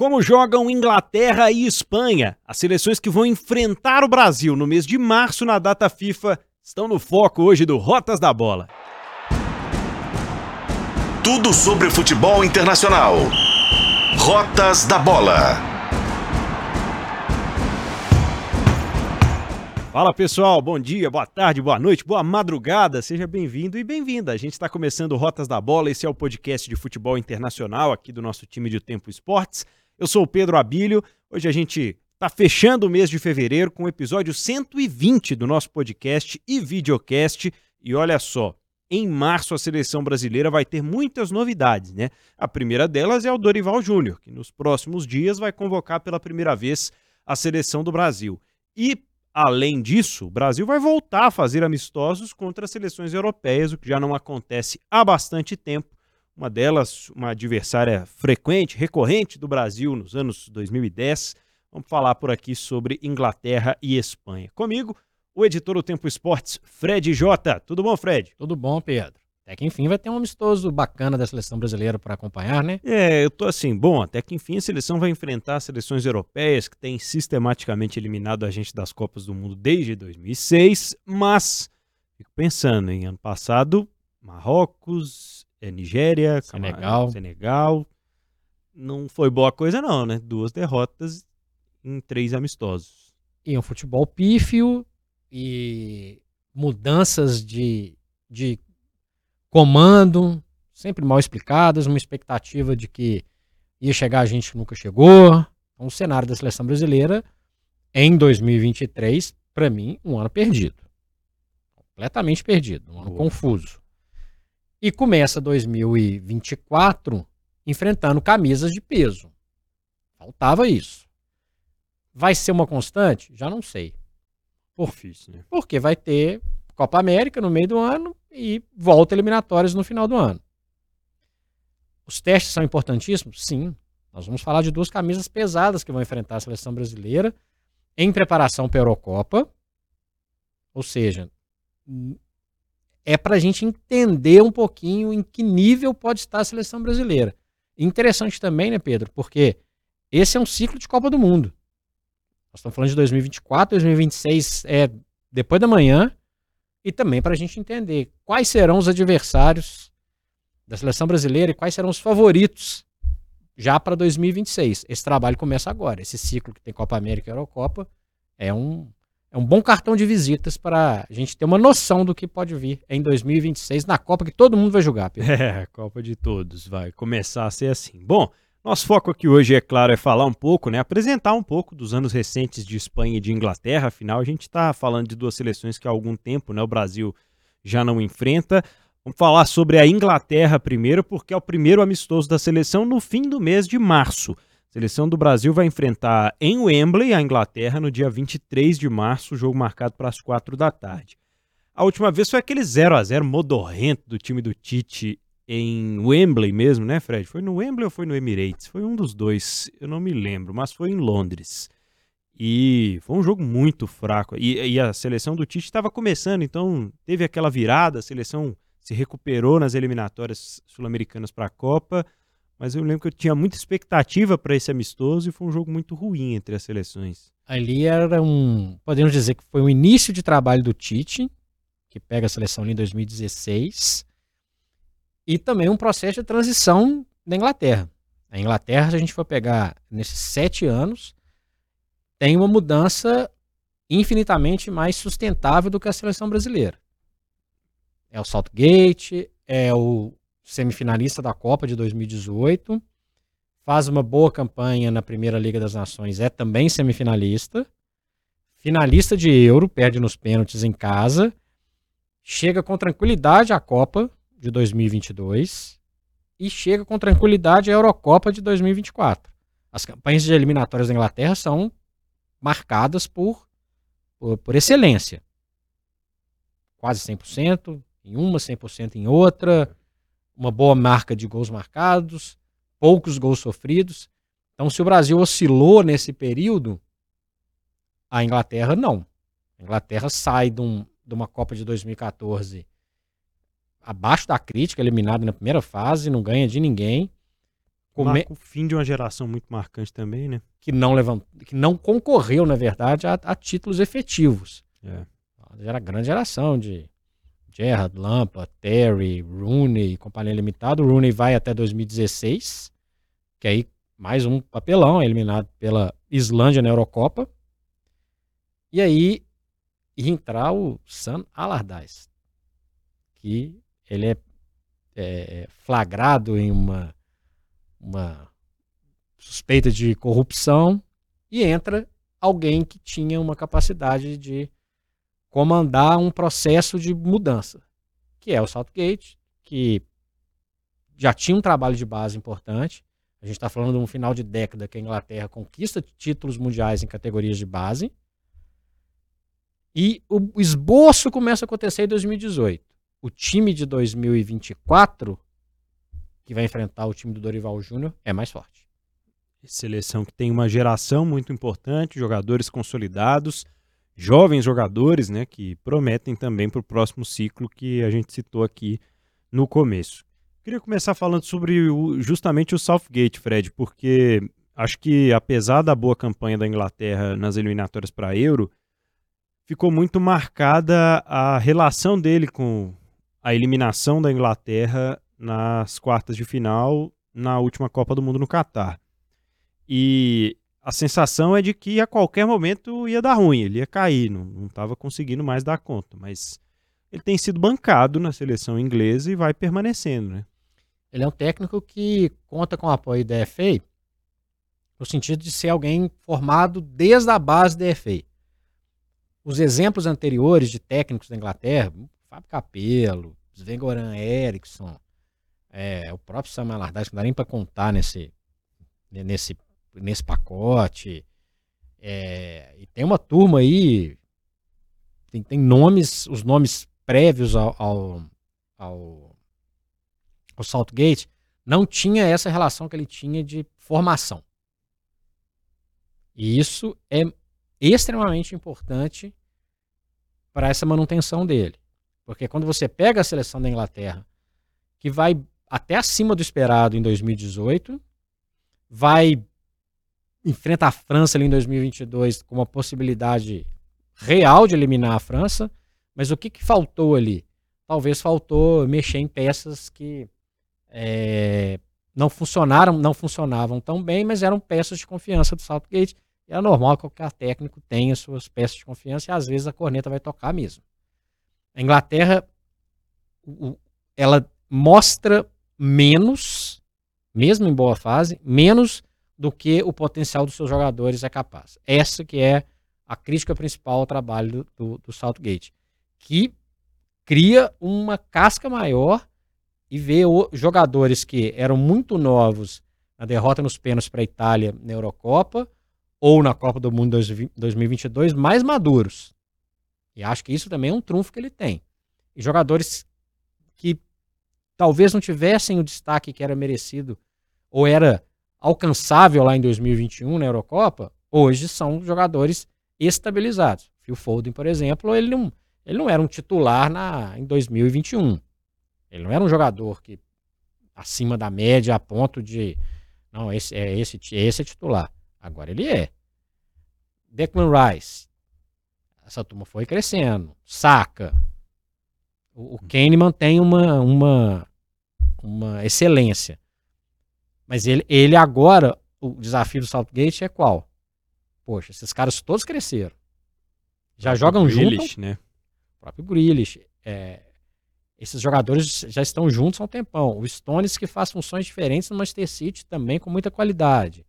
Como jogam Inglaterra e Espanha, as seleções que vão enfrentar o Brasil no mês de março na data FIFA estão no foco hoje do Rotas da Bola. Tudo sobre futebol internacional. Rotas da Bola. Fala pessoal, bom dia, boa tarde, boa noite, boa madrugada, seja bem-vindo e bem-vinda. A gente está começando Rotas da Bola, esse é o podcast de futebol internacional aqui do nosso time de Tempo Esportes. Eu sou o Pedro Abílio. Hoje a gente está fechando o mês de fevereiro com o episódio 120 do nosso podcast e videocast. E olha só, em março a seleção brasileira vai ter muitas novidades, né? A primeira delas é o Dorival Júnior, que nos próximos dias vai convocar pela primeira vez a seleção do Brasil. E além disso, o Brasil vai voltar a fazer amistosos contra as seleções europeias, o que já não acontece há bastante tempo uma delas, uma adversária frequente, recorrente do Brasil nos anos 2010. Vamos falar por aqui sobre Inglaterra e Espanha. Comigo, o editor do Tempo Esportes, Fred Jota. Tudo bom, Fred? Tudo bom, Pedro. Até que enfim vai ter um amistoso bacana da seleção brasileira para acompanhar, né? É, eu tô assim, bom, até que enfim a seleção vai enfrentar as seleções europeias que têm sistematicamente eliminado a gente das Copas do Mundo desde 2006, mas fico pensando em ano passado, Marrocos, é, Nigéria, Senegal. Senegal. Não foi boa coisa, não, né? Duas derrotas em três amistosos. E um futebol pífio e mudanças de, de comando, sempre mal explicadas, uma expectativa de que ia chegar a gente que nunca chegou. Então, o cenário da seleção brasileira em 2023, para mim, um ano perdido. Completamente perdido, um ano Boa. confuso. E começa 2024 enfrentando camisas de peso. Faltava isso. Vai ser uma constante? Já não sei. Por, Difícil, né? Porque vai ter Copa América no meio do ano e volta eliminatórias no final do ano. Os testes são importantíssimos? Sim. Nós vamos falar de duas camisas pesadas que vão enfrentar a seleção brasileira em preparação para a Eurocopa. Ou seja, é para a gente entender um pouquinho em que nível pode estar a seleção brasileira. Interessante também, né, Pedro? Porque esse é um ciclo de Copa do Mundo. Nós estamos falando de 2024, 2026 é depois da manhã. E também para a gente entender quais serão os adversários da seleção brasileira e quais serão os favoritos já para 2026. Esse trabalho começa agora. Esse ciclo que tem Copa América e Eurocopa é um, é um bom cartão de visitas para a gente ter uma noção do que pode vir em 2026 na Copa que todo mundo vai jogar. Pedro. É, Copa de todos, vai começar a ser assim. Bom, nosso foco aqui hoje, é claro, é falar um pouco, né, apresentar um pouco dos anos recentes de Espanha e de Inglaterra. Afinal, a gente está falando de duas seleções que há algum tempo, né, o Brasil já não enfrenta. Vamos falar sobre a Inglaterra primeiro, porque é o primeiro amistoso da seleção no fim do mês de março. Seleção do Brasil vai enfrentar em Wembley a Inglaterra no dia 23 de março, jogo marcado para as 4 da tarde. A última vez foi aquele 0 a 0 modorrento do time do Tite em Wembley mesmo, né, Fred? Foi no Wembley ou foi no Emirates? Foi um dos dois, eu não me lembro, mas foi em Londres. E foi um jogo muito fraco. E, e a seleção do Tite estava começando, então teve aquela virada, a seleção se recuperou nas eliminatórias sul-americanas para a Copa mas eu lembro que eu tinha muita expectativa para esse amistoso e foi um jogo muito ruim entre as seleções. Ali era um, podemos dizer que foi o início de trabalho do Tite, que pega a seleção ali em 2016, e também um processo de transição da Inglaterra. A Inglaterra, se a gente for pegar nesses sete anos, tem uma mudança infinitamente mais sustentável do que a seleção brasileira. É o Saltgate, é o semifinalista da Copa de 2018, faz uma boa campanha na Primeira Liga das Nações, é também semifinalista, finalista de Euro, perde nos pênaltis em casa, chega com tranquilidade à Copa de 2022 e chega com tranquilidade à Eurocopa de 2024. As campanhas de eliminatórias da Inglaterra são marcadas por, por, por excelência. Quase 100% em uma, 100% em outra uma boa marca de gols marcados, poucos gols sofridos. Então, se o Brasil oscilou nesse período, a Inglaterra não. A Inglaterra sai de, um, de uma Copa de 2014 abaixo da crítica, eliminado na primeira fase, não ganha de ninguém, Come... o fim de uma geração muito marcante também, né? Que não levant... que não concorreu, na verdade, a, a títulos efetivos. É. Era grande geração de Gerrard, Lampa, Terry, Rooney, companhia limitada. O Rooney vai até 2016, que aí mais um papelão, eliminado pela Islândia na Eurocopa. E aí entrar o Sam Allardyce, que ele é, é flagrado em uma, uma suspeita de corrupção e entra alguém que tinha uma capacidade de comandar um processo de mudança, que é o Southgate, que já tinha um trabalho de base importante. A gente está falando de um final de década que a Inglaterra conquista títulos mundiais em categorias de base. E o esboço começa a acontecer em 2018. O time de 2024, que vai enfrentar o time do Dorival Júnior, é mais forte. Seleção que tem uma geração muito importante, jogadores consolidados, jovens jogadores, né, que prometem também para o próximo ciclo que a gente citou aqui no começo. Queria começar falando sobre o, justamente o Southgate, Fred, porque acho que apesar da boa campanha da Inglaterra nas eliminatórias para Euro, ficou muito marcada a relação dele com a eliminação da Inglaterra nas quartas de final na última Copa do Mundo no Catar. E a sensação é de que a qualquer momento ia dar ruim, ele ia cair, não estava conseguindo mais dar conta. Mas ele tem sido bancado na seleção inglesa e vai permanecendo, né? Ele é um técnico que conta com o apoio da FA, no sentido de ser alguém formado desde a base da FA. Os exemplos anteriores de técnicos da Inglaterra, Fábio Capello, Sven-Goran Eriksson, é, o próprio Samuel Allardyce, não dá nem para contar nesse, nesse nesse pacote. É, e tem uma turma aí, tem, tem nomes, os nomes prévios ao, ao, ao, ao Saltgate, não tinha essa relação que ele tinha de formação. E isso é extremamente importante para essa manutenção dele. Porque quando você pega a seleção da Inglaterra, que vai até acima do esperado em 2018, vai enfrenta a França ali em 2022 com uma possibilidade real de eliminar a França, mas o que, que faltou ali? Talvez faltou mexer em peças que é, não funcionaram, não funcionavam tão bem, mas eram peças de confiança do Southgate. E é normal que qualquer técnico tenha suas peças de confiança e às vezes a corneta vai tocar mesmo. A Inglaterra, ela mostra menos, mesmo em boa fase, menos do que o potencial dos seus jogadores é capaz. Essa que é a crítica principal ao trabalho do, do, Southgate, que cria uma casca maior e vê o, jogadores que eram muito novos na derrota nos pênaltis para a Itália na Eurocopa ou na Copa do Mundo 2022 mais maduros. E acho que isso também é um trunfo que ele tem. E jogadores que talvez não tivessem o destaque que era merecido ou era alcançável lá em 2021 na Eurocopa, hoje são jogadores estabilizados. Phil Foden, por exemplo, ele não, ele não era um titular na, em 2021. Ele não era um jogador que acima da média a ponto de não, esse é esse, esse é titular. Agora ele é. Declan Rice. Essa turma foi crescendo. Saca. O, o Kane mantém uma, uma, uma excelência. Mas ele, ele agora, o desafio do Southgate é qual? Poxa, esses caras todos cresceram. Já jogam juntos. né? O próprio Grealish. É, esses jogadores já estão juntos há um tempão. O Stones que faz funções diferentes no Manchester City também com muita qualidade.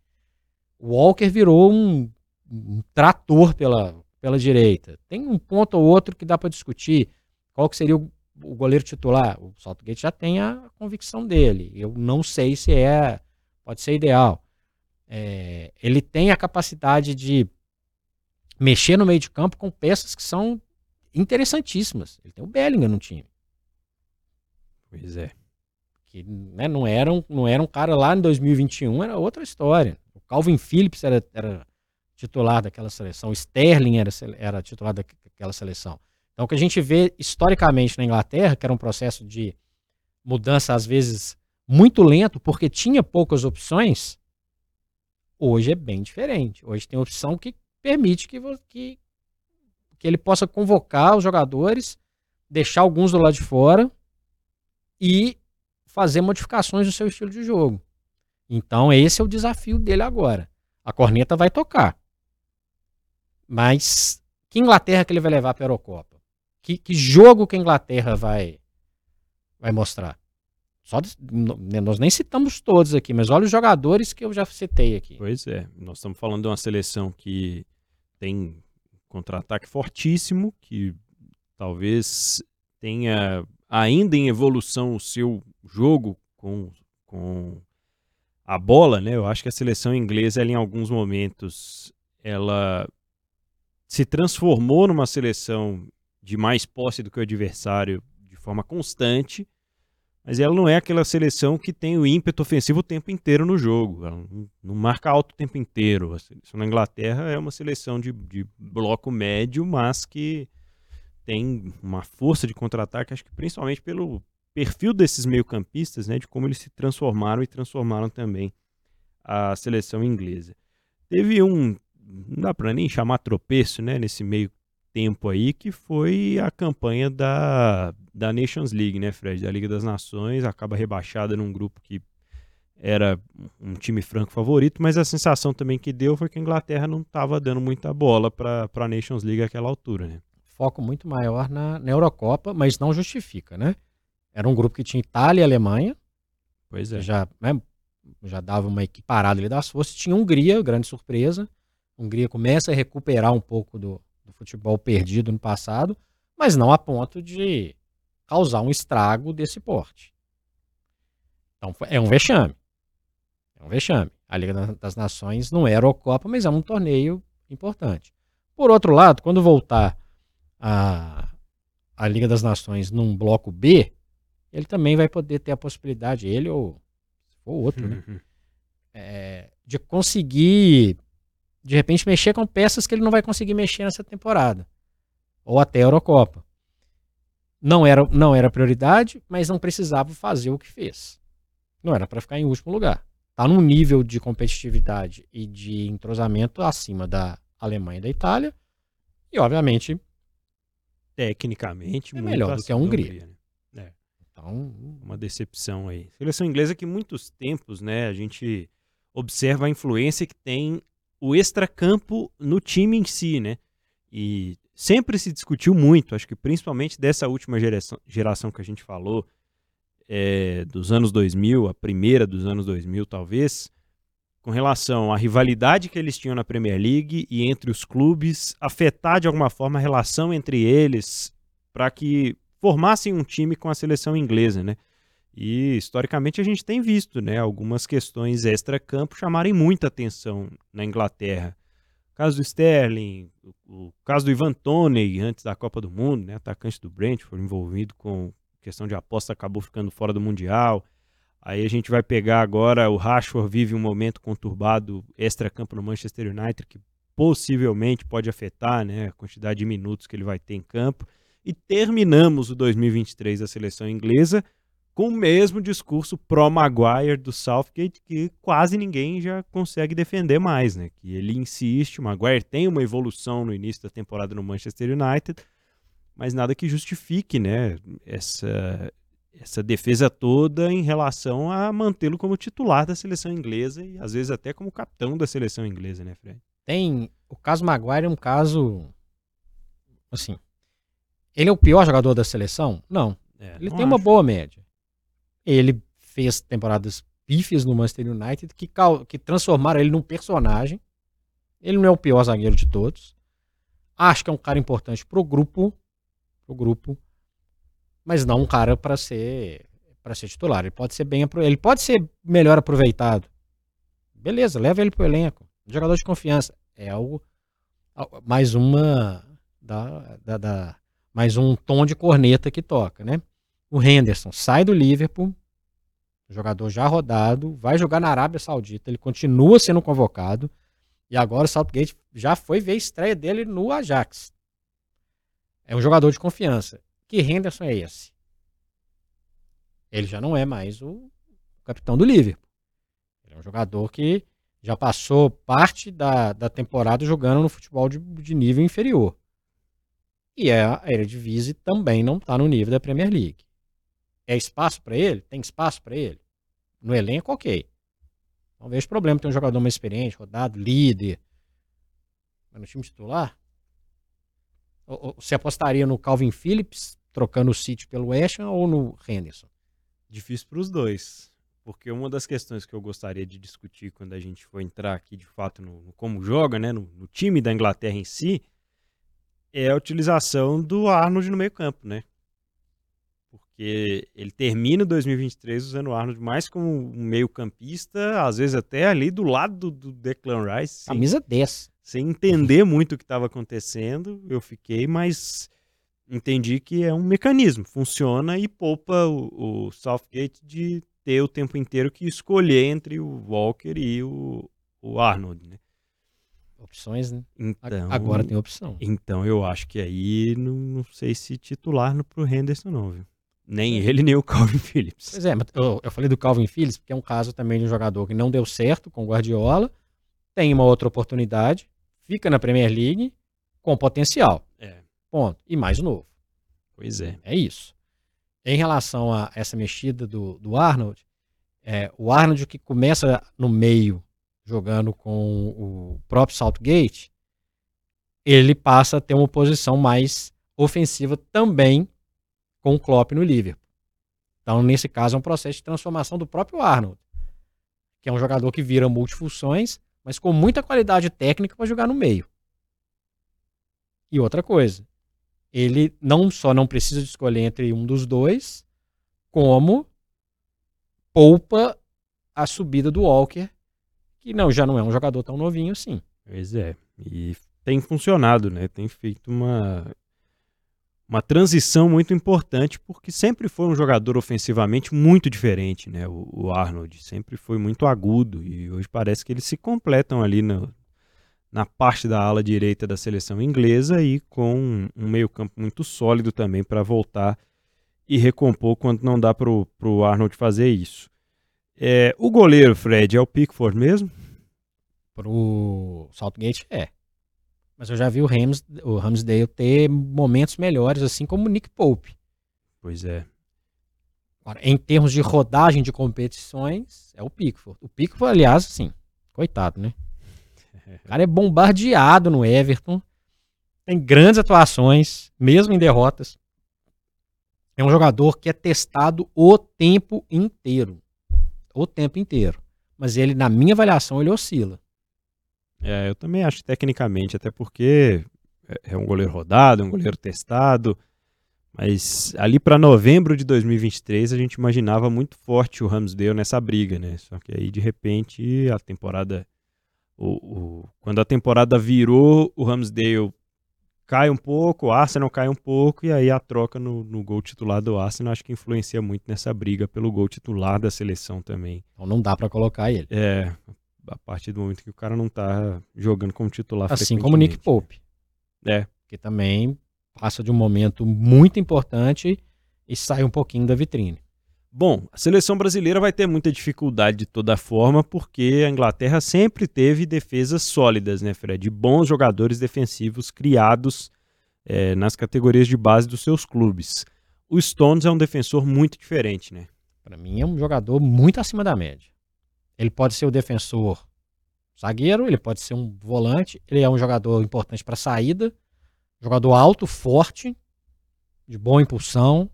O Walker virou um, um trator pela, pela direita. Tem um ponto ou outro que dá para discutir. Qual que seria o, o goleiro titular? O Saltgate já tem a convicção dele. Eu não sei se é pode ser ideal. É, ele tem a capacidade de mexer no meio de campo com peças que são interessantíssimas. Ele tem o Bellingham no time. Pois é. Que né, não, era um, não era um cara lá em 2021, era outra história. O Calvin Phillips era, era titular daquela seleção, o Sterling era, era titular daquela seleção. Então, o que a gente vê historicamente na Inglaterra, que era um processo de mudança, às vezes, muito lento porque tinha poucas opções, hoje é bem diferente. Hoje tem opção que permite que, que, que ele possa convocar os jogadores, deixar alguns do lado de fora e fazer modificações no seu estilo de jogo. Então, esse é o desafio dele agora. A corneta vai tocar. Mas que Inglaterra que ele vai levar para a Eurocopa? Que, que jogo que a Inglaterra vai, vai mostrar? Só, né, nós nem citamos todos aqui, mas olha os jogadores que eu já citei aqui. Pois é, nós estamos falando de uma seleção que tem contra-ataque fortíssimo, que talvez tenha ainda em evolução o seu jogo com, com a bola, né? Eu acho que a seleção inglesa, ela, em alguns momentos, ela se transformou numa seleção de mais posse do que o adversário de forma constante, mas ela não é aquela seleção que tem o ímpeto ofensivo o tempo inteiro no jogo. Ela não, marca alto o tempo inteiro. A seleção na Inglaterra é uma seleção de, de bloco médio, mas que tem uma força de contra-ataque, acho que principalmente pelo perfil desses meio-campistas, né, de como eles se transformaram e transformaram também a seleção inglesa. Teve um, não dá para nem chamar tropeço, né, nesse meio tempo aí, que foi a campanha da, da Nations League, né, Fred? Da Liga das Nações, acaba rebaixada num grupo que era um time franco favorito, mas a sensação também que deu foi que a Inglaterra não estava dando muita bola para a Nations League àquela altura, né? Foco muito maior na, na Eurocopa, mas não justifica, né? Era um grupo que tinha Itália e Alemanha. Pois é. Já, né, já dava uma equiparada ali das forças. Tinha Hungria, grande surpresa. A Hungria começa a recuperar um pouco do, do futebol perdido no passado, mas não a ponto de causar um estrago desse porte. Então é um vexame. É um vexame. A Liga das Nações não era o Copa, mas é um torneio importante. Por outro lado, quando voltar a, a Liga das Nações num bloco B, ele também vai poder ter a possibilidade, ele ou, ou outro, né? É, de conseguir, de repente, mexer com peças que ele não vai conseguir mexer nessa temporada. Ou até a Eurocopa. Não era, não era prioridade, mas não precisava fazer o que fez. Não era para ficar em último lugar. Está num nível de competitividade e de entrosamento acima da Alemanha e da Itália. E, obviamente, tecnicamente, é melhor do que a Hungria. Hungria né? é. Então, uma decepção aí. Seleção inglesa que muitos tempos, né, a gente observa a influência que tem o extracampo no time em si, né? E sempre se discutiu muito, acho que principalmente dessa última geração, geração que a gente falou, é, dos anos 2000, a primeira dos anos 2000 talvez, com relação à rivalidade que eles tinham na Premier League e entre os clubes, afetar de alguma forma a relação entre eles para que formassem um time com a seleção inglesa, né? E historicamente a gente tem visto, né, algumas questões extra-campo chamarem muita atenção na Inglaterra caso do Sterling, o, o, caso do Ivan Toney antes da Copa do Mundo, né, atacante do Brentford envolvido com questão de aposta, acabou ficando fora do Mundial. Aí a gente vai pegar agora o Rashford vive um momento conturbado extra-campo no Manchester United que possivelmente pode afetar, né, a quantidade de minutos que ele vai ter em campo. E terminamos o 2023 da seleção inglesa com o mesmo discurso pró-Maguire do Southgate que quase ninguém já consegue defender mais, né? Que ele insiste, o Maguire tem uma evolução no início da temporada no Manchester United, mas nada que justifique, né, essa essa defesa toda em relação a mantê-lo como titular da seleção inglesa e às vezes até como capitão da seleção inglesa, né, Fred? Tem o caso Maguire é um caso assim, ele é o pior jogador da seleção? Não. É, ele não tem acho. uma boa média. Ele fez temporadas pífias no Manchester United que, que transformaram ele num personagem. Ele não é o pior zagueiro de todos. Acho que é um cara importante pro grupo, pro grupo, mas não um cara para ser para ser titular. Ele pode ser bem ele pode ser melhor aproveitado. Beleza, leva ele pro elenco. Jogador de confiança é algo mais uma da, da, da mais um tom de corneta que toca, né? O Henderson sai do Liverpool, jogador já rodado, vai jogar na Arábia Saudita, ele continua sendo convocado. E agora o Southgate já foi ver a estreia dele no Ajax. É um jogador de confiança. Que Henderson é esse? Ele já não é mais o capitão do Liverpool. Ele é um jogador que já passou parte da, da temporada jogando no futebol de, de nível inferior. E é, a Eredivisie também não está no nível da Premier League. É espaço para ele? Tem espaço para ele? No elenco, ok. Não vejo problema ter um jogador mais experiente, rodado, líder. Mas no time titular? Você apostaria no Calvin Phillips, trocando o City pelo Ham, ou no Henderson? Difícil para os dois. Porque uma das questões que eu gostaria de discutir quando a gente for entrar aqui de fato no, no como joga, né, no, no, time da Inglaterra em si, é a utilização do Arnold no meio-campo, né? Porque ele termina 2023 usando o Arnold mais como um meio-campista, às vezes até ali do lado do, Declan Rice. Camisa sem, 10. Sem entender muito o que estava acontecendo, eu fiquei, mas entendi que é um mecanismo, funciona e poupa o, o Southgate de ter o tempo inteiro que escolher entre o Walker e o, o Arnold, né? Opções, né? Então, Agora tem opção. Então eu acho que aí não, não sei se titular no pro Henderson não, viu? Nem ele, nem o Calvin Phillips. Pois é, mas eu, eu falei do Calvin Phillips porque é um caso também de um jogador que não deu certo com o Guardiola, tem uma outra oportunidade, fica na Premier League com potencial. É. Ponto. E mais novo. Pois é. É isso. Em relação a essa mexida do, do Arnold, é, o Arnold que começa no meio jogando com o próprio Southgate, ele passa a ter uma posição mais ofensiva também com o Klopp no Liverpool. Então, nesse caso, é um processo de transformação do próprio Arnold, que é um jogador que vira multifunções, mas com muita qualidade técnica para jogar no meio. E outra coisa, ele não só não precisa de escolher entre um dos dois, como poupa a subida do Walker, que não já não é um jogador tão novinho assim. Pois é. E tem funcionado, né? Tem feito uma uma transição muito importante porque sempre foi um jogador ofensivamente muito diferente, né? O, o Arnold sempre foi muito agudo e hoje parece que eles se completam ali no, na parte da ala direita da seleção inglesa e com um meio-campo muito sólido também para voltar e recompor quando não dá para o Arnold fazer isso. É, o goleiro, Fred, é o Pickford mesmo? Para o Southgate é. Mas eu já vi o, Rams, o Ramsdale ter momentos melhores, assim como o Nick Pope. Pois é. Agora, em termos de rodagem de competições, é o Pickford. O Pickford, aliás, assim, coitado, né? O cara é bombardeado no Everton. Tem grandes atuações, mesmo em derrotas. É um jogador que é testado o tempo inteiro. O tempo inteiro. Mas ele, na minha avaliação, ele oscila. É, eu também acho tecnicamente, até porque é, é um goleiro rodado, é um goleiro testado. Mas ali para novembro de 2023 a gente imaginava muito forte o Ramsdale nessa briga, né? Só que aí de repente a temporada o, o, quando a temporada virou, o Ramsdale cai um pouco, o Arsenal cai um pouco, e aí a troca no, no gol titular do Arsenal acho que influencia muito nessa briga pelo gol titular da seleção também. Então não dá para colocar ele. É, a partir do momento que o cara não tá jogando como titular. Assim como o Nick Pope. É. Que também passa de um momento muito importante e sai um pouquinho da vitrine. Bom, a seleção brasileira vai ter muita dificuldade de toda forma, porque a Inglaterra sempre teve defesas sólidas, né, Fred? Bons jogadores defensivos criados é, nas categorias de base dos seus clubes. O Stones é um defensor muito diferente, né? Para mim é um jogador muito acima da média. Ele pode ser o defensor zagueiro, ele pode ser um volante, ele é um jogador importante para saída, jogador alto, forte, de boa impulsão,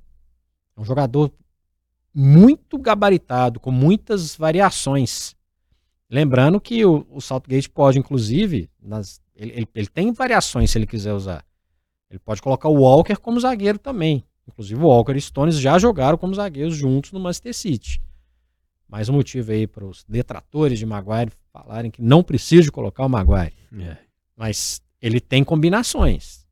é um jogador muito gabaritado, com muitas variações. Lembrando que o, o Saltgate pode, inclusive, nas, ele, ele, ele, tem variações se ele quiser usar. Ele pode colocar o Walker como zagueiro também. Inclusive o Walker e Stones já jogaram como zagueiros juntos no Manchester City. Mais um motivo aí para os detratores de Maguire falarem que não precisa de colocar o Maguire. É. Mas ele tem combinações.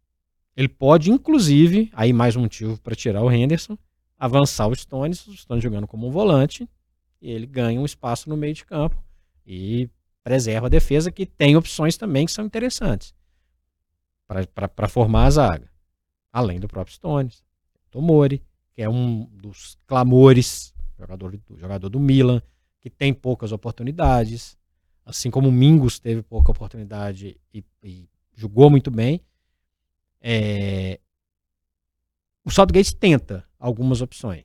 Ele pode, inclusive, aí mais um motivo para tirar o Henderson, avançar o Stones, o Stones jogando como um volante, e ele ganha um espaço no meio de campo e preserva a defesa, que tem opções também que são interessantes para formar a zaga. Além do próprio Stones. Tomori, que é um dos clamores jogador, jogador do Milan, que tem poucas oportunidades, assim como o Mingus teve pouca oportunidade e, e jogou muito bem. É, o Southgate tenta algumas opções.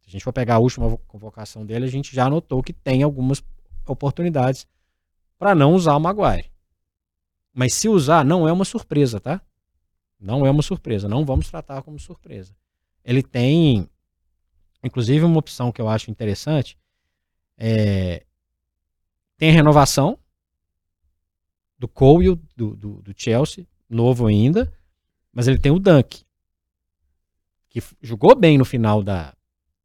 Se a gente for pegar a última convocação dele, a gente já notou que tem algumas oportunidades para não usar o Maguire. Mas se usar, não é uma surpresa, tá? Não é uma surpresa. Não vamos tratar como surpresa. Ele tem, inclusive, uma opção que eu acho interessante. É, tem a renovação do Cole do, do, do Chelsea, novo ainda. Mas ele tem o Dunk, que jogou bem no final da,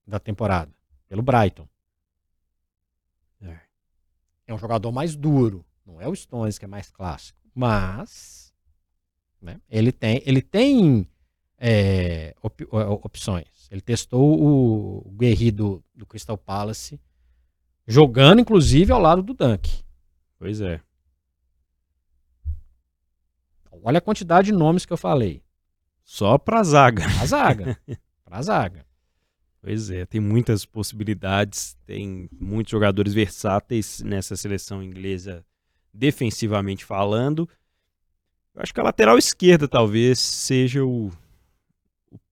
da temporada, pelo Brighton. É. é um jogador mais duro. Não é o Stones que é mais clássico. Mas né, ele tem, ele tem é, op, opções. Ele testou o, o Guerri do, do Crystal Palace, jogando inclusive ao lado do Dunk. Pois é. Olha a quantidade de nomes que eu falei. Só pra zaga. Pra zaga. pra zaga. Pois é, tem muitas possibilidades, tem muitos jogadores versáteis nessa seleção inglesa, defensivamente falando. Eu acho que a lateral esquerda talvez seja o, o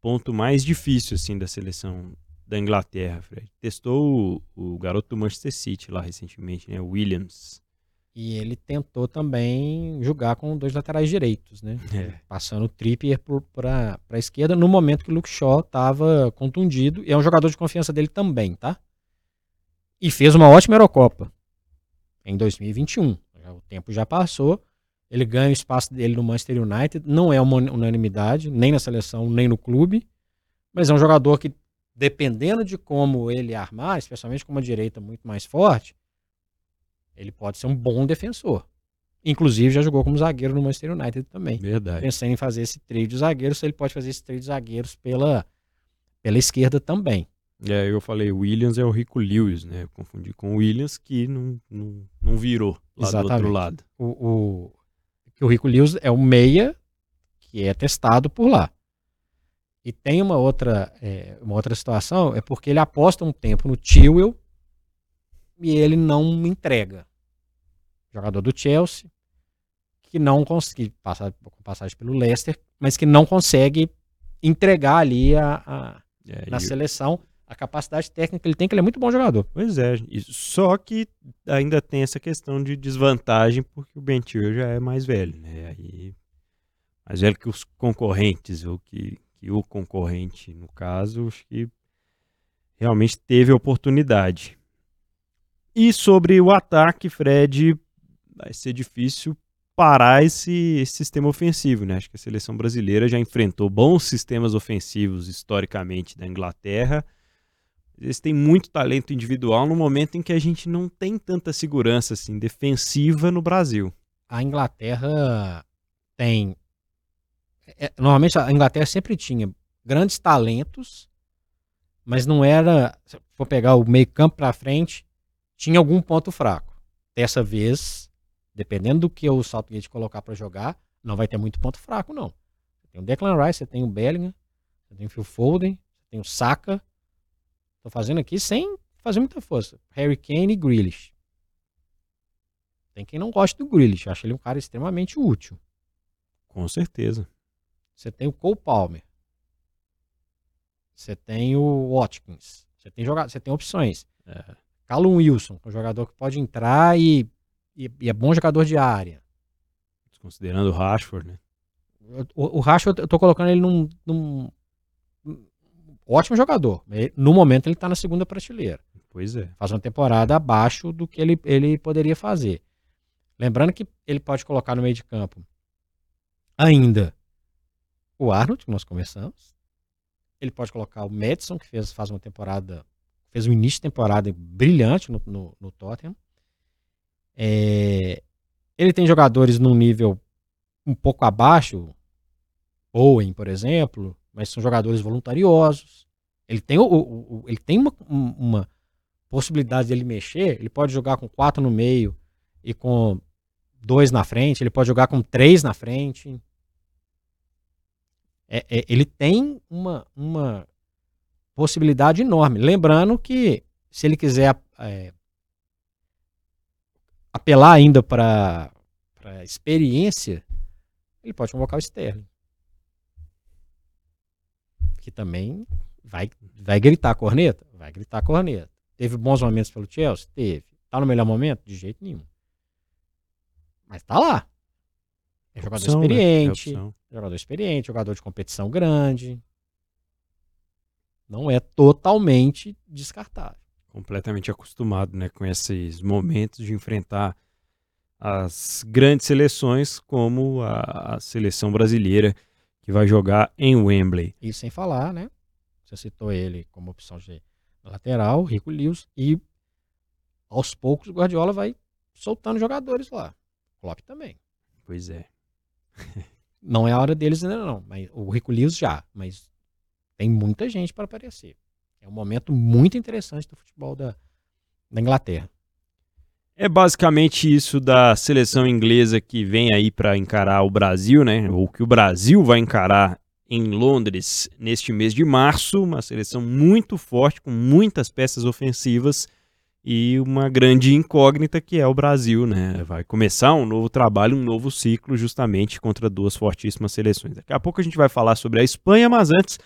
ponto mais difícil assim da seleção da Inglaterra, Fred. Testou o, o garoto do Manchester City lá recentemente, né, Williams. E ele tentou também jogar com dois laterais direitos, né? É. Passando o Trippier para a esquerda no momento que o Luke Shaw estava contundido. E é um jogador de confiança dele também, tá? E fez uma ótima Eurocopa em 2021. O tempo já passou. Ele ganha o espaço dele no Manchester United. Não é uma unanimidade, nem na seleção, nem no clube. Mas é um jogador que, dependendo de como ele armar, especialmente com uma direita muito mais forte, ele pode ser um bom defensor. Inclusive, já jogou como zagueiro no Manchester United também. Verdade. Pensando em fazer esse trio de zagueiros, ele pode fazer esse trio de zagueiros pela, pela esquerda também. É, eu falei, Williams é o Rico Lewis, né? Eu confundi com o Williams, que não, não, não virou lá Exatamente. do outro lado. O, o, o Rico Lewis é o meia que é testado por lá. E tem uma outra, é, uma outra situação, é porque ele aposta um tempo no Tewell e ele não entrega. Jogador do Chelsea, que não consegue passar com passagem pelo Leicester, mas que não consegue entregar ali a, a é, na seleção a capacidade técnica ele tem, que ele é muito bom jogador. Pois é, só que ainda tem essa questão de desvantagem, porque o Bentil já é mais velho, né? Aí, mais velho que os concorrentes, ou que, que o concorrente, no caso, acho que realmente teve oportunidade. E sobre o ataque, Fred, vai ser difícil parar esse, esse, sistema ofensivo, né? Acho que a seleção brasileira já enfrentou bons sistemas ofensivos historicamente da Inglaterra. Eles têm muito talento individual no momento em que a gente não tem tanta segurança assim defensiva no Brasil. A Inglaterra tem é, normalmente a Inglaterra sempre tinha grandes talentos, mas não era, se for pegar o meio campo para frente, tinha algum ponto fraco. Dessa vez, dependendo do que o Southgate colocar para jogar, não vai ter muito ponto fraco, não. Você tem o Declan Rice, você tem o Bellingham, você tem o Phil Foden, você tem o Saka. Tô fazendo aqui sem fazer muita força. Harry Kane e Grealish. Tem quem não gosta do Grealish, acho ele um cara extremamente útil. Com certeza. Você tem o Cole Palmer. Você tem o Watkins. Você tem jogado, você tem opções. É. Callum Wilson, um jogador que pode entrar e, e, e é bom jogador de área. Considerando o Rashford, né? O, o Rashford, eu tô colocando ele num, num ótimo jogador. No momento ele tá na segunda prateleira. Pois é. Faz uma temporada abaixo do que ele, ele poderia fazer. Lembrando que ele pode colocar no meio de campo ainda o Arnold, que nós começamos. Ele pode colocar o Madison, que fez, faz uma temporada fez um início de temporada brilhante no, no, no Tottenham. É, ele tem jogadores num nível um pouco abaixo, Owen, por exemplo, mas são jogadores voluntariosos. Ele tem, o, o, o ele tem uma, uma possibilidade de ele mexer. Ele pode jogar com quatro no meio e com dois na frente. Ele pode jogar com três na frente. É, é, ele tem uma, uma possibilidade enorme. Lembrando que se ele quiser é, apelar ainda para a experiência, ele pode convocar o Sterling. Que também vai, vai gritar a corneta? Vai gritar a corneta. Teve bons momentos pelo Chelsea? Teve. Tá no melhor momento? De jeito nenhum. Mas tá lá. É jogador opção, experiente. Né? É jogador experiente, jogador de competição grande. Não é totalmente descartável. Completamente acostumado, né, com esses momentos de enfrentar as grandes seleções, como a, a seleção brasileira que vai jogar em Wembley. E sem falar, né? Você citou ele como opção de lateral, Rico Lewis, e aos poucos o Guardiola vai soltando jogadores lá. Klopp também. Pois é. não é a hora deles ainda não, mas o Rico Lewis já, mas tem muita gente para aparecer. É um momento muito interessante do futebol da, da Inglaterra. É basicamente isso da seleção inglesa que vem aí para encarar o Brasil, né? Ou que o Brasil vai encarar em Londres neste mês de março, uma seleção muito forte com muitas peças ofensivas e uma grande incógnita que é o Brasil, né? Vai começar um novo trabalho, um novo ciclo justamente contra duas fortíssimas seleções. Daqui a pouco a gente vai falar sobre a Espanha, mas antes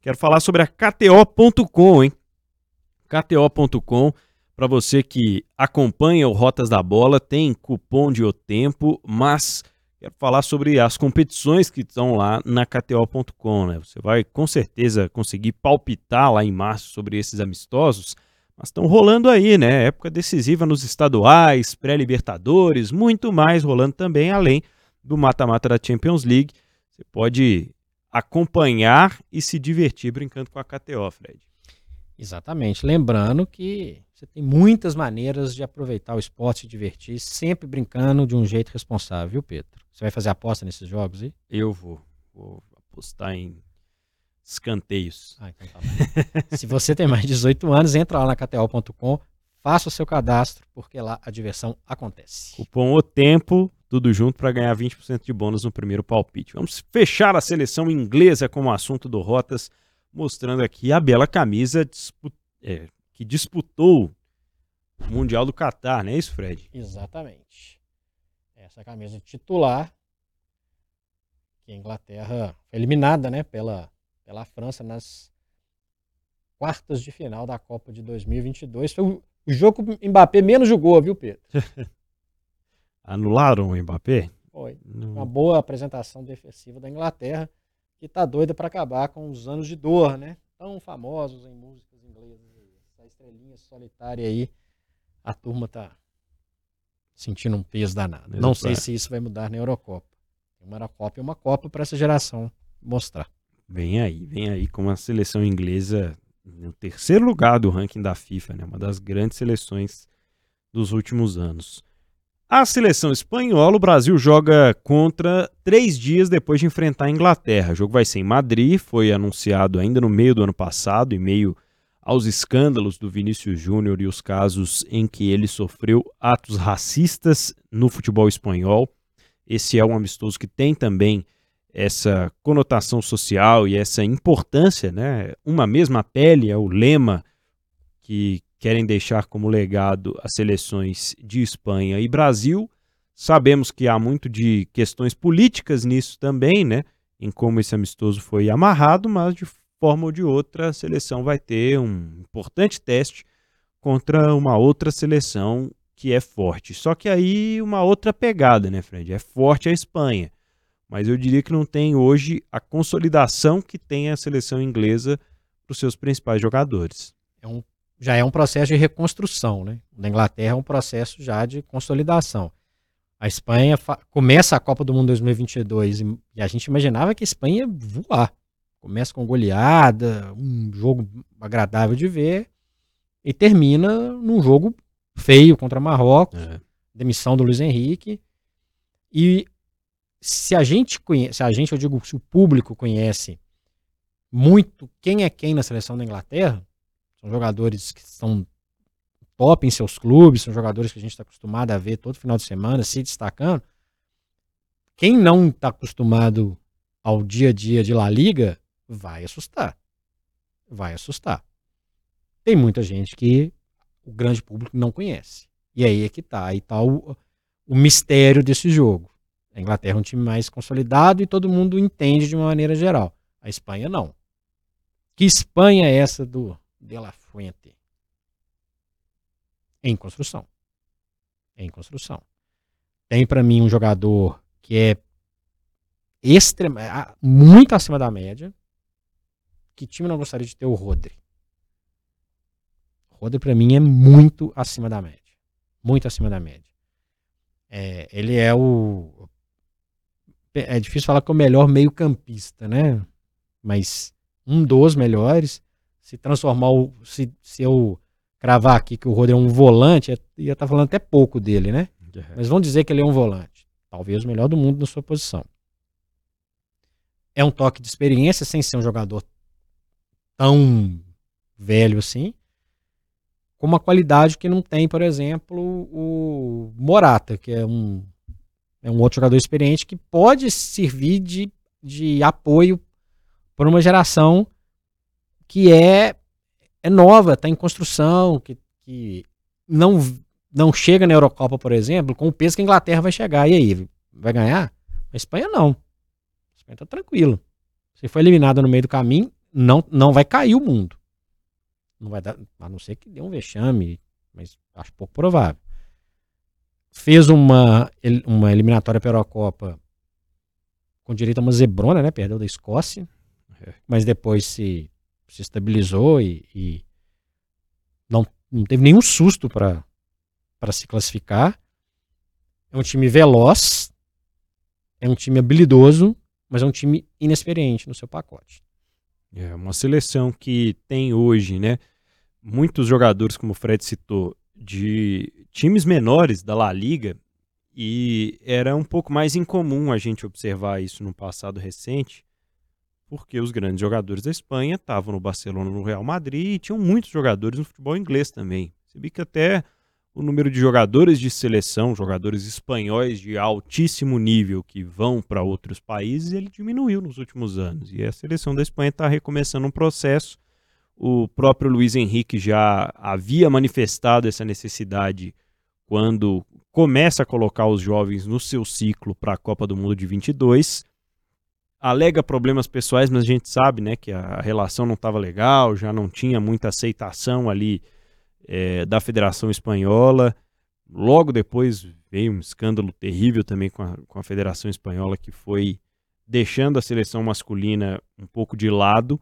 quero falar sobre a KTO.com, hein? KTO.com para você que acompanha o Rotas da Bola, tem cupom de O Tempo, mas quero falar sobre as competições que estão lá na KTO.com. Né? Você vai com certeza conseguir palpitar lá em março sobre esses amistosos, mas estão rolando aí, né? Época decisiva nos estaduais, pré-libertadores, muito mais rolando também, além do mata-mata da Champions League. Você pode acompanhar e se divertir brincando com a KTO, Fred. Exatamente. Lembrando que você tem muitas maneiras de aproveitar o esporte e divertir, sempre brincando de um jeito responsável, viu, Pedro? Você vai fazer aposta nesses jogos aí? Eu vou. Vou apostar em escanteios. Ah, então tá Se você tem mais de 18 anos, entra lá na KTO.com, faça o seu cadastro, porque lá a diversão acontece. Cupom O Tempo, tudo junto para ganhar 20% de bônus no primeiro palpite. Vamos fechar a seleção inglesa como assunto do Rotas, mostrando aqui a bela camisa disputada. É, que disputou o Mundial do Catar, não é isso, Fred? Exatamente. Essa camisa titular, que a Inglaterra foi eliminada né, pela, pela França nas quartas de final da Copa de 2022. Foi o, o jogo que o Mbappé menos jogou, viu, Pedro? Anularam o Mbappé? Foi. Uma boa apresentação defensiva da Inglaterra, que tá doida para acabar com os anos de dor, né? Tão famosos em músicas inglesas estrelinha solitária aí, a turma tá sentindo um peso danado. Não sei se isso vai mudar na Eurocopa. Uma Eurocopa é uma Copa para essa geração mostrar. Vem aí, vem aí com a seleção inglesa no terceiro lugar do ranking da FIFA, né? Uma das grandes seleções dos últimos anos. A seleção espanhola, o Brasil joga contra três dias depois de enfrentar a Inglaterra. O jogo vai ser em Madrid, foi anunciado ainda no meio do ano passado, em meio aos escândalos do Vinícius Júnior e os casos em que ele sofreu atos racistas no futebol espanhol. Esse é um amistoso que tem também essa conotação social e essa importância, né? Uma mesma pele é o lema que querem deixar como legado as seleções de Espanha e Brasil. Sabemos que há muito de questões políticas nisso também, né? Em como esse amistoso foi amarrado, mas de forma ou de outra, a seleção vai ter um importante teste contra uma outra seleção que é forte. Só que aí uma outra pegada, né, Fred? É forte a Espanha. Mas eu diria que não tem hoje a consolidação que tem a seleção inglesa para os seus principais jogadores. É um, já é um processo de reconstrução, né? Na Inglaterra é um processo já de consolidação. A Espanha começa a Copa do Mundo 2022 e, e a gente imaginava que a Espanha ia voar. Começa com goleada, um jogo agradável de ver, e termina num jogo feio contra Marrocos, é. demissão do Luiz Henrique. E se a gente conhece, se a gente, eu digo, se o público conhece muito quem é quem na seleção da Inglaterra, são jogadores que são top em seus clubes, são jogadores que a gente está acostumado a ver todo final de semana se destacando. Quem não está acostumado ao dia a dia de La Liga vai assustar. vai assustar. Tem muita gente que o grande público não conhece. E aí é que tá, aí tá o, o mistério desse jogo. A Inglaterra é um time mais consolidado e todo mundo entende de uma maneira geral. A Espanha não. Que Espanha é essa do De La Fuente? Em construção. Em construção. Tem para mim um jogador que é extrema, muito acima da média. Que time não gostaria de ter o Rodri? O Rodri para mim é muito acima da média. Muito acima da média. É, ele é o é difícil falar que é o melhor meio-campista, né? Mas um dos melhores. Se transformar o. Se, se eu cravar aqui que o Rodri é um volante, ia estar tá falando até pouco dele, né? Mas vamos dizer que ele é um volante. Talvez o melhor do mundo na sua posição. É um toque de experiência, sem ser um jogador tão velho assim. Com uma qualidade que não tem, por exemplo, o Morata, que é um, é um outro jogador experiente que pode servir de, de apoio para uma geração que é, é nova, está em construção, que, que não, não chega na Eurocopa, por exemplo, com o peso que a Inglaterra vai chegar. E aí, vai ganhar? A Espanha não. A Espanha está tranquilo. Se for eliminada no meio do caminho, não, não vai cair o mundo. Não vai dar, a não ser que dê um vexame, mas acho pouco provável. Fez uma, uma eliminatória para a Eurocopa com direito a uma zebrona, né? Perdeu da Escócia mas depois se, se estabilizou e, e não, não teve nenhum susto para se classificar. É um time veloz, é um time habilidoso, mas é um time inexperiente no seu pacote. É uma seleção que tem hoje, né? Muitos jogadores, como o Fred citou, de times menores da La Liga, e era um pouco mais incomum a gente observar isso no passado recente, porque os grandes jogadores da Espanha estavam no Barcelona, no Real Madrid e tinham muitos jogadores no futebol inglês também. Você vê que até o número de jogadores de seleção, jogadores espanhóis de altíssimo nível que vão para outros países, ele diminuiu nos últimos anos. E a seleção da Espanha está recomeçando um processo. O próprio Luiz Henrique já havia manifestado essa necessidade quando começa a colocar os jovens no seu ciclo para a Copa do Mundo de 22 alega problemas pessoais, mas a gente sabe né, que a relação não estava legal, já não tinha muita aceitação ali é, da Federação Espanhola. Logo depois veio um escândalo terrível também com a, com a Federação Espanhola, que foi deixando a seleção masculina um pouco de lado.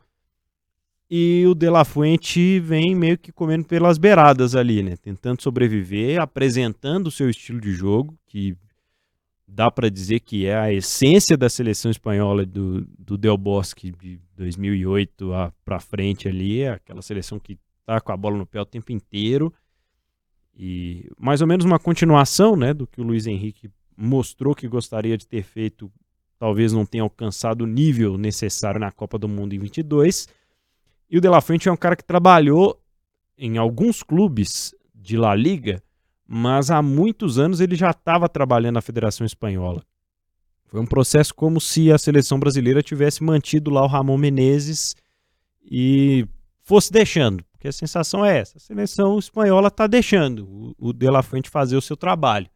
E o De La Fuente vem meio que comendo pelas beiradas ali, né? Tentando sobreviver, apresentando o seu estilo de jogo, que dá para dizer que é a essência da seleção espanhola do, do Del Bosque de 2008 para frente ali, é aquela seleção que tá com a bola no pé o tempo inteiro e mais ou menos uma continuação, né, do que o Luiz Henrique mostrou que gostaria de ter feito, talvez não tenha alcançado o nível necessário na Copa do Mundo em 22. E o De La Fuente é um cara que trabalhou em alguns clubes de La Liga mas há muitos anos ele já estava trabalhando na Federação Espanhola. Foi um processo como se a seleção brasileira tivesse mantido lá o Ramon Menezes e fosse deixando, porque a sensação é essa: a seleção espanhola está deixando o, De La Fuente fazer o seu trabalho.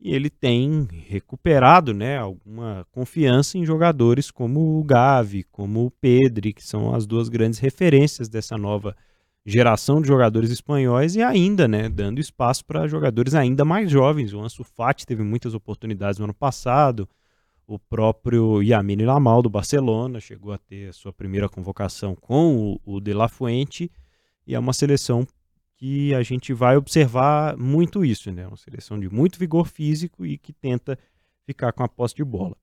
E ele tem recuperado né, alguma confiança em jogadores como o Gavi, como o Pedri, que são as duas grandes referências dessa nova geração de jogadores espanhóis e ainda, né, dando espaço para jogadores ainda mais jovens. O Ansu Fati teve muitas oportunidades no ano passado. O próprio Yamini Lamal do Barcelona chegou a ter a sua primeira convocação com o, o De La Fuente e é uma seleção que a gente vai observar muito isso, né? Uma seleção de muito vigor físico e que tenta ficar com a posse de bola.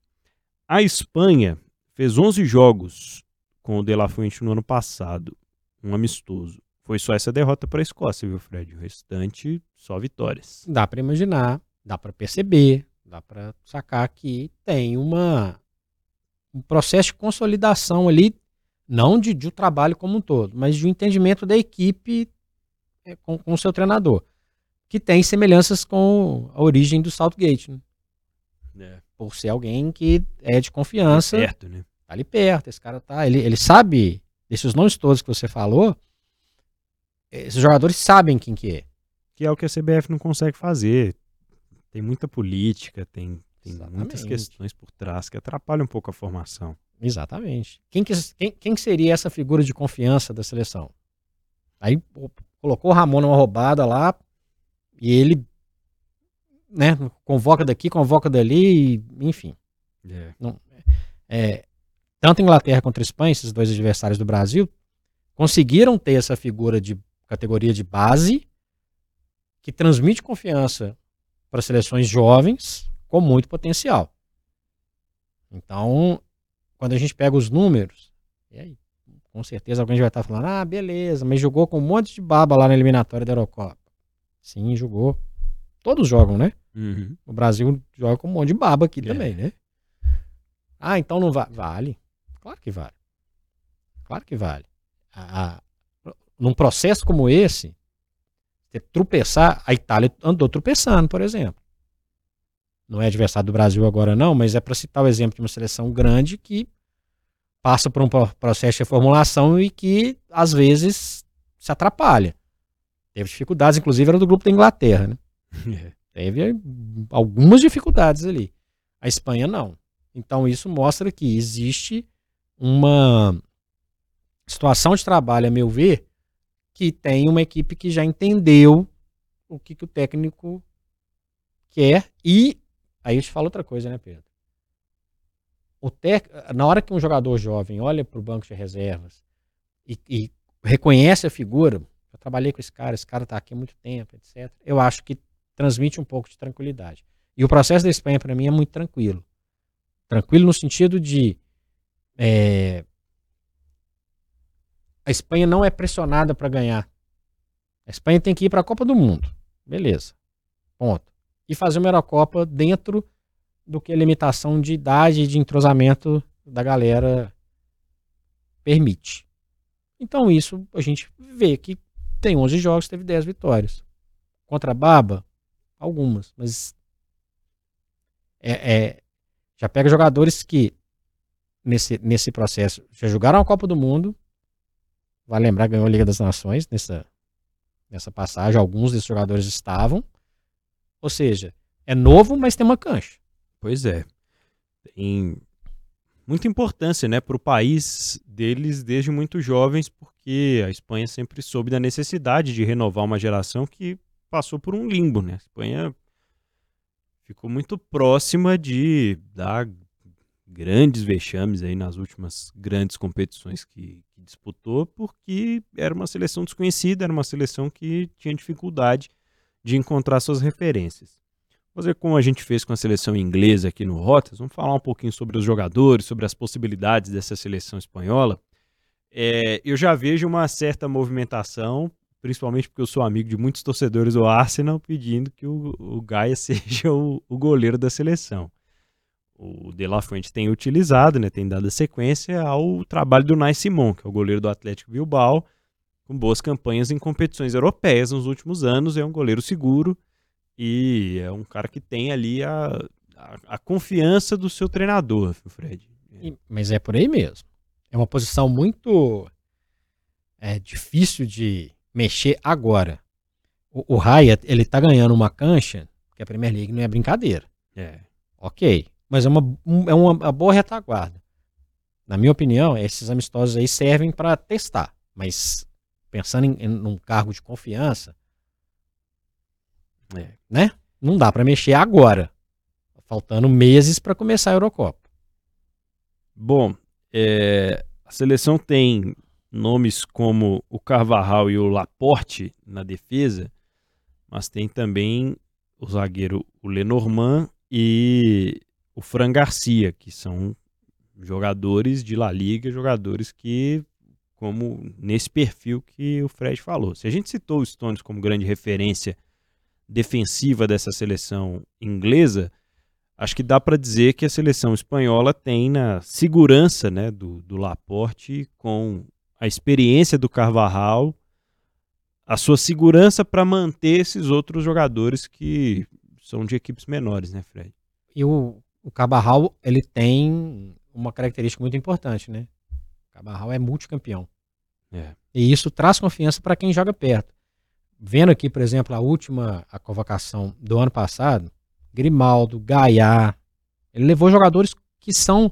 A Espanha fez 11 jogos com o De La Fuente no ano passado, um amistoso. Foi só essa derrota para a Escócia, viu, Fred? O restante, só vitórias. Dá para imaginar, dá para perceber, dá para sacar que tem uma um processo de consolidação ali, não de, de um trabalho como um todo, mas de um entendimento da equipe é, com, com o seu treinador, que tem semelhanças com a origem do Southgate, né? É. Por ser alguém que é de confiança. Tá perto, né? Tá ali perto, esse cara tá. Ele, ele sabe desses nomes todos que você falou, esses jogadores sabem quem que é. Que é o que a CBF não consegue fazer. Tem muita política, tem, tem muitas questões por trás que atrapalham um pouco a formação. Exatamente. Quem, que, quem, quem seria essa figura de confiança da seleção? Aí colocou o Ramon numa roubada lá e ele né, convoca daqui, convoca dali, enfim. É. Não, é, tanto Inglaterra contra Espanha, esses dois adversários do Brasil, conseguiram ter essa figura de categoria de base que transmite confiança para seleções jovens com muito potencial. Então, quando a gente pega os números, e aí, com certeza alguém vai estar falando: ah, beleza, mas jogou com um monte de baba lá na eliminatória da Eurocopa. Sim, jogou. Todos jogam, né? Uhum. O Brasil joga com um monte de baba aqui é. também, né? Ah, então não va vale. Claro que vale. Claro que vale. A, a, num processo como esse, você tropeçar, a Itália andou tropeçando, por exemplo. Não é adversário do Brasil agora, não, mas é para citar o exemplo de uma seleção grande que passa por um processo de reformulação e que, às vezes, se atrapalha. Teve dificuldades, inclusive era do grupo da Inglaterra, né? Teve algumas dificuldades ali. A Espanha não. Então isso mostra que existe uma situação de trabalho, a meu ver, que tem uma equipe que já entendeu o que, que o técnico quer e aí eu te falo outra coisa, né, Pedro? Tec... Na hora que um jogador jovem olha para o banco de reservas e, e, reconhece a figura, eu trabalhei com esse cara, esse cara está aqui há muito tempo, etc. Eu acho que transmite um pouco de tranquilidade. E o processo da Espanha, para mim, é muito tranquilo. Tranquilo no sentido de é, a Espanha não é pressionada para ganhar. A Espanha tem que ir para a Copa do Mundo. Beleza. Ponto. E fazer uma Eurocopa dentro do que a limitação de idade e de entrosamento da galera permite. Então isso a gente vê que tem 11 jogos, teve 10 vitórias. Contra a Baba, algumas, mas é, é, já pega jogadores que nesse, nesse processo já jogaram a Copa do Mundo, vai lembrar, ganhou a Liga das Nações nessa, nessa passagem. Alguns desses jogadores estavam. Ou seja, é novo, mas tem uma cancha. Pois é. Tem muita importância né, para o país deles desde muito jovens, porque a Espanha sempre soube da necessidade de renovar uma geração que passou por um limbo. Né? A Espanha ficou muito próxima de dar grandes vexames aí nas últimas grandes competições que, que, disputou, porque era uma seleção desconhecida, era uma seleção que tinha dificuldade de encontrar suas referências. Fazer como a gente fez com a seleção inglesa aqui no Rotas, vamos falar um pouquinho sobre os jogadores, sobre as possibilidades dessa seleção espanhola. É, eu já vejo uma certa movimentação, principalmente porque eu sou amigo de muitos torcedores do Arsenal, pedindo que o, o Gaia seja o, o goleiro da seleção o De La Fuente tem utilizado, né, tem dado sequência ao trabalho do Nai Simon, que é o goleiro do Atlético Bilbao, com boas campanhas em competições europeias nos últimos anos, é um goleiro seguro e é um cara que tem ali a, a, a confiança do seu treinador, Fred. E, mas é por aí mesmo. É uma posição muito é, difícil de mexer agora. O, o Raya, ele tá ganhando uma cancha, que a Premier League não é brincadeira. É. Ok mas é uma, é uma, boa retaguarda. Na minha opinião, esses amistosos aí servem para testar, mas pensando em, em num cargo de confiança, é, né? Não dá para mexer agora, faltando meses para começar a Eurocopa. Bom, é, a seleção tem nomes como o Carvajal e o Laporte na defesa, mas tem também o zagueiro o Lenormand e o Fran Garcia, que são jogadores de La Liga, jogadores que, como nesse perfil que o Fred falou. Se a gente citou o Stones como grande referência defensiva dessa seleção inglesa, acho que dá para dizer que a seleção espanhola tem na segurança né, do, do Laporte com a experiência do Carvajal, a sua segurança para manter esses outros jogadores que são de equipes menores, né, Fred? E o o Cabarral ele tem uma característica muito importante, né? Cabarral é multicampeão. É. E isso traz confiança para quem joga perto. Vendo aqui, por exemplo, a última a convocação do ano passado, Grimaldo, Gaiá, ele levou jogadores que são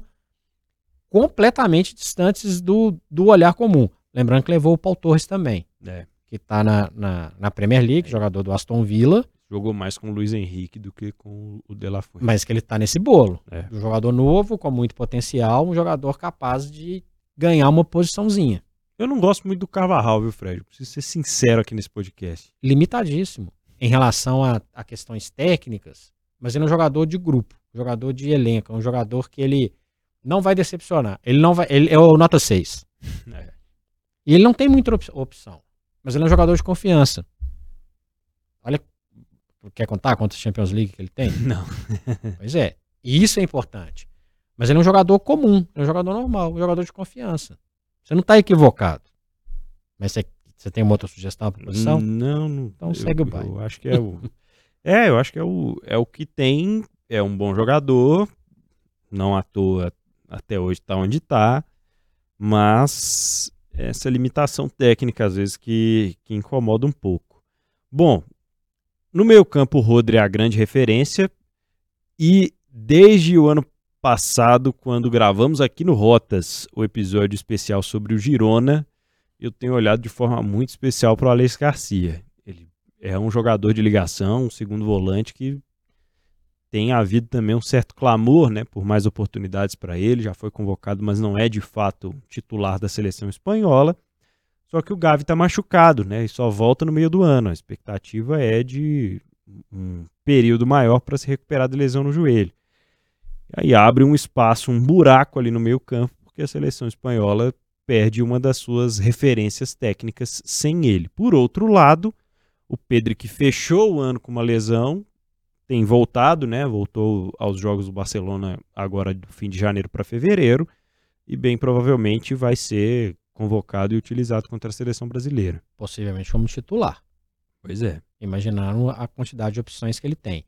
completamente distantes do, do olhar comum. Lembrando que levou o Paul Torres também, É. que está na, na, na Premier League, jogador do Aston Villa, Jogou mais com o Luiz Henrique do que com o De La Fuente. mas que ele está nesse bolo. É. Um jogador novo, com muito potencial, um jogador capaz de ganhar uma posiçãozinha. Eu não gosto muito do Carvajal, viu, Fred? Preciso ser sincero aqui nesse podcast. Limitadíssimo em relação a, a questões técnicas, mas ele é um jogador de grupo, jogador de elenco, um jogador que ele não vai decepcionar. Ele não vai, ele é o nota 6. É. E ele não tem muita op- opção, mas ele é um jogador de confiança. Olha, quer contar quantas Champions League que ele tem? Não. Pois é. E isso é importante. Mas ele é um jogador comum, é um jogador normal, um jogador de confiança. Você não está equivocado. Mas você, você tem uma outra sugestão para posição? Não, não. Então eu, segue o baile. Eu acho que é o. é, eu acho que é o, é o que tem. É um bom jogador. Não à toa até hoje está onde está. Mas essa limitação técnica, às vezes, que, que incomoda um pouco. Bom, no meio campo, o Rodri é a grande referência. E desde o ano passado, quando gravamos aqui no Rotas o episódio especial sobre o Girona, eu tenho olhado de forma muito especial para o Alex Garcia. Ele é um jogador de ligação, um segundo volante que tem havido também um certo clamor, né, por mais oportunidades para ele. Já foi convocado, mas não é de fato titular da seleção espanhola. Só que o Gavi está machucado, né, e só volta no meio do ano. A expectativa é de um período maior para se recuperar da lesão no joelho. E aí abre um espaço, um buraco ali no meio campo, porque a seleção espanhola perde uma das suas referências técnicas sem ele. Por outro lado, o Pedro que fechou o ano com uma lesão tem voltado, né? Voltou aos jogos do Barcelona agora do fim de janeiro para fevereiro e bem provavelmente vai ser convocado e utilizado contra a seleção brasileira. Possivelmente como titular. Pois é. Imaginaram a quantidade de opções que ele tem.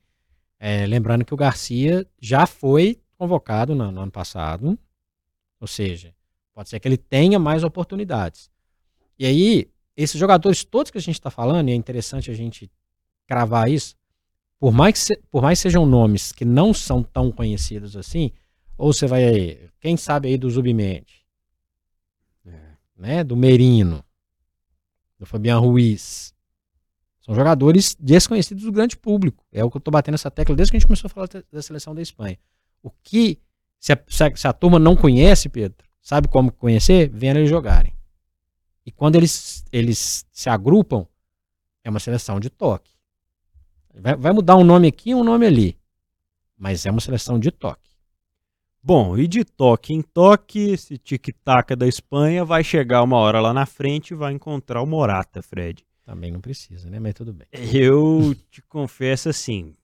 É, lembrando que o Garcia já foi convocado no, no ano passado, ou seja, pode ser que ele tenha mais oportunidades. E aí, esses jogadores todos que a gente está falando, e é interessante a gente cravar isso, por mais, que se- por mais sejam nomes que não são tão conhecidos assim, ou você vai, quem sabe aí do Zubimendi, né, do Merino, do Fabian Ruiz, são jogadores desconhecidos do grande público. É o que eu tô batendo essa tecla desde que a gente começou a falar da- da seleção da Espanha. O que, se a, se a- se a turma não conhece, Pedro, sabe como conhecer? Vendo eles jogarem. E quando eles, eles se agrupam, é uma seleção de toque. Vai, vai mudar um nome aqui e um nome ali. Mas é uma seleção de toque. Bom, e de toque em toque, esse tic-tac da Espanha vai chegar uma hora lá na frente e vai encontrar o Morata, Fred. Também não precisa, né? Mas tudo bem. Eu te confesso assim,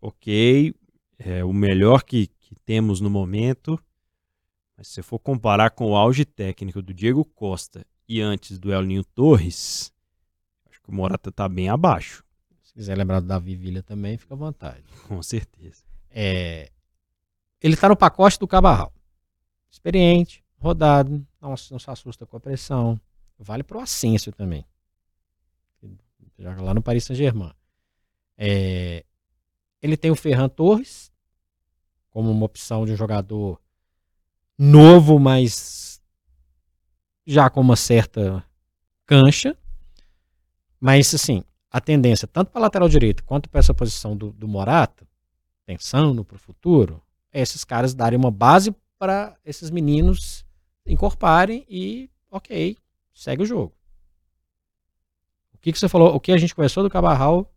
ok, é o melhor que, que temos no momento, mas se você for comparar com o auge técnico do Diego Costa e antes do El Ninho Torres, acho que o Morata tá bem abaixo, Se quiser lembrar do Davi Villa também, fica à vontade. com certeza. É, ele tá no pacote do Cabarral. Experiente, rodado, não, se- não se assusta com a pressão. Vale pro Asensio também. Joga lá no Paris Saint-Germain. É, ele tem o Ferran Torres como uma opção de um jogador novo, mas já com uma certa cancha. Mas, assim, a tendência, tanto para lateral direito quanto para essa posição do, do Morata, pensando para o futuro, é esses caras darem uma base para esses meninos encorparem e, ok, segue o jogo. O que, que você falou? O que a gente conversou do Cabarral,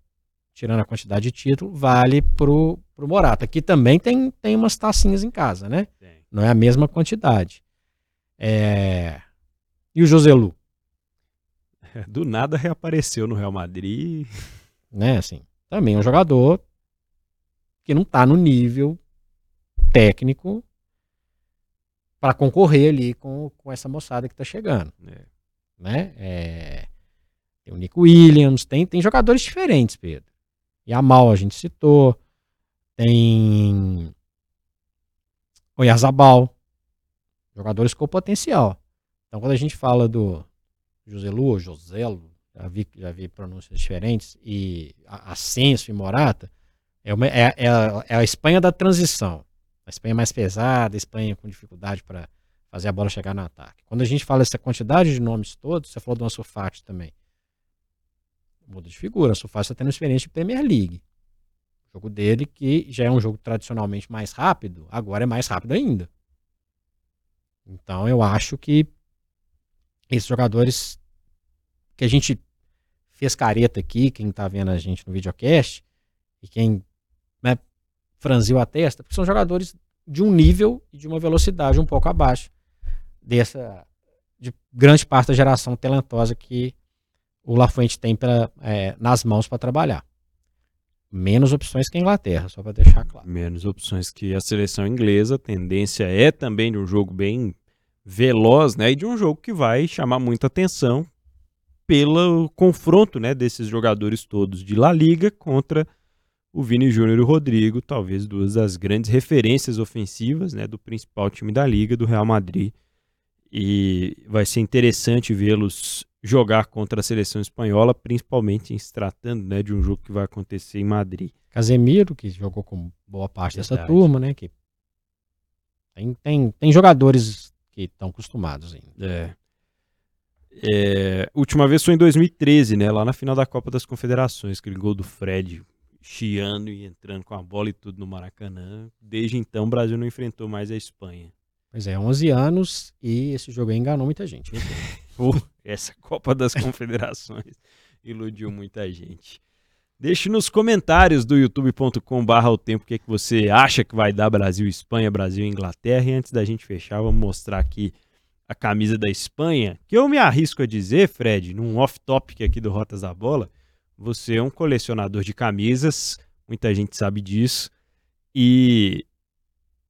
tirando a quantidade de título, vale pro, pro Morata, que também tem, tem umas tacinhas em casa, né? Tem. Não é a mesma quantidade. É... E o Joselu, Do nada reapareceu no Real Madrid. né? Assim, também é um jogador que não tá no nível técnico para concorrer ali com, com essa moçada que tá chegando, né? né? É, tem o Nico Williams, tem, tem jogadores diferentes, Pedro. E a Mal a gente citou, tem o Yazabal, jogadores com potencial. Então, quando a gente fala do Joselu ou Joselo, já vi, já vi pronúncias diferentes, e Ascenso e Morata, é, uma, é, é, a, é a Espanha da transição. A Espanha mais pesada, a Espanha com dificuldade para fazer a bola chegar no ataque. Quando a gente fala essa quantidade de nomes todos, você falou do Ansu Fati também. Muda de figura. O Fati está tendo experiência de Premier League. O jogo dele, que já é um jogo tradicionalmente mais rápido, agora é mais rápido ainda. Então eu acho que esses jogadores que a gente fez careta aqui, quem está vendo a gente no videocast, e quem né, franziu a testa, porque são jogadores de um nível e de uma velocidade um pouco abaixo dessa de grande parte da geração talentosa que o Lafuente tem pra, é, nas mãos para trabalhar. Menos opções que a Inglaterra, só para deixar claro. Menos opções que a seleção inglesa. A tendência é também de um jogo bem veloz, né? E de um jogo que vai chamar muita atenção pelo confronto, né, desses jogadores todos de La Liga contra o Vini Júnior e o Rodrigo, talvez duas das grandes referências ofensivas, né, do principal time da liga, do Real Madrid. E vai ser interessante vê-los jogar contra a seleção espanhola, principalmente em se tratando né, de um jogo que vai acontecer em Madrid. Casemiro, que jogou com boa parte Verdade. dessa turma, né? Que tem, tem, tem jogadores que estão acostumados ainda. É. é. Última vez foi em 2013, né? Lá na final da Copa das Confederações, aquele gol do Fred chiando e entrando com a bola e tudo no Maracanã. Desde então, o Brasil não enfrentou mais a Espanha. Pois é, 11 anos e esse jogo aí enganou muita gente. essa Copa das Confederações iludiu muita gente. Deixe nos comentários do youtube.com barra o tempo o que, é que você acha que vai dar Brasil Espanha, Brasil Inglaterra. E antes da gente fechar, vamos mostrar aqui a camisa da Espanha, que eu me arrisco a dizer, Fred, num off-topic aqui do Rotas da Bola, você é um colecionador de camisas, muita gente sabe disso, e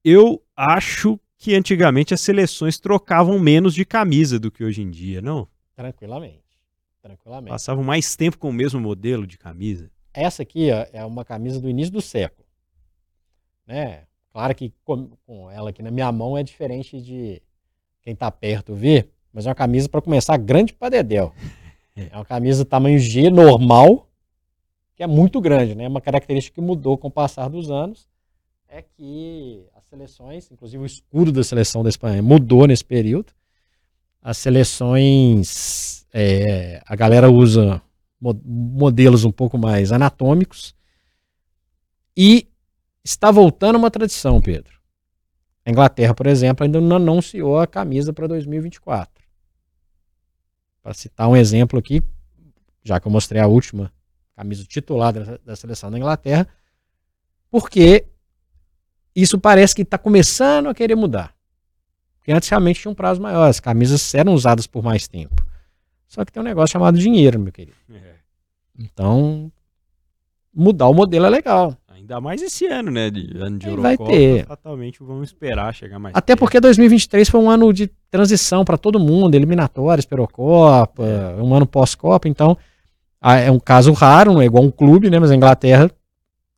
eu acho que antigamente as seleções trocavam menos de camisa do que hoje em dia, não? Tranquilamente. Tranquilamente. Passavam mais tempo com o mesmo modelo de camisa. Essa aqui ó, é uma camisa do início do século. Né? Claro que com, com ela aqui na minha mão é diferente de quem está perto ver, mas é uma camisa para começar grande para dedéu. É uma camisa tamanho G normal, que é muito grande, né? Uma característica que mudou com o passar dos anos é que as seleções, inclusive o escudo da seleção da Espanha mudou nesse período. As seleções, é, a galera usa modelos um pouco mais anatômicos e está voltando uma tradição, Pedro. A Inglaterra, por exemplo, ainda não anunciou a camisa para 2024. Para citar um exemplo aqui, já que eu mostrei a última camisa titular da, da seleção da Inglaterra, porque isso parece que está começando a querer mudar. Porque antes realmente tinha um prazo maior, as camisas eram usadas por mais tempo. Só que tem um negócio chamado dinheiro, meu querido. É. Então, mudar o modelo é legal. Ainda mais esse ano, né? De ano de Eurocopa. Vai ter. Fatalmente vamos esperar chegar mais Até perto. porque 2023 foi um ano de transição para todo mundo, eliminatórias, Eurocopa, é. um ano pós-Copa, então é um caso raro, não é igual um clube, né? Mas a Inglaterra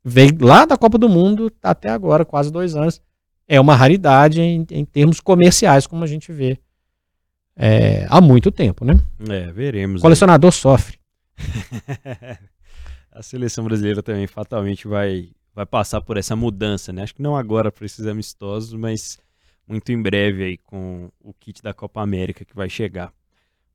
veio lá da Copa do Mundo até agora, quase dois anos. É uma raridade em, em termos comerciais, como a gente vê é, há muito tempo, né? É, veremos. O colecionador aí. sofre. a seleção brasileira também fatalmente vai vai passar por essa mudança, né? Acho que não agora para esses amistosos, mas muito em breve aí com o kit da Copa América que vai chegar.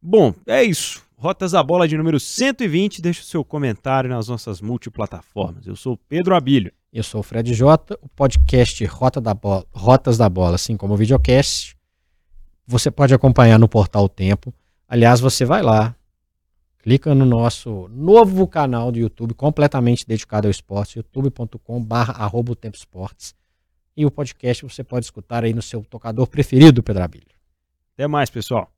Bom, é isso. Rotas da Bola de número 120. Deixa o seu comentário nas nossas multiplataformas. Eu sou Pedro Abílio. Eu sou o Fred Jota. O podcast Rota da Bola, Rotas da Bola, assim como o videocast, você pode acompanhar no portal Tempo. Aliás, você vai lá, clica no nosso novo canal do YouTube, completamente dedicado ao esporte, youtube.com.br Tempo Esportes. E o podcast você pode escutar aí no seu tocador preferido, Pedro Abílio. Até mais, pessoal.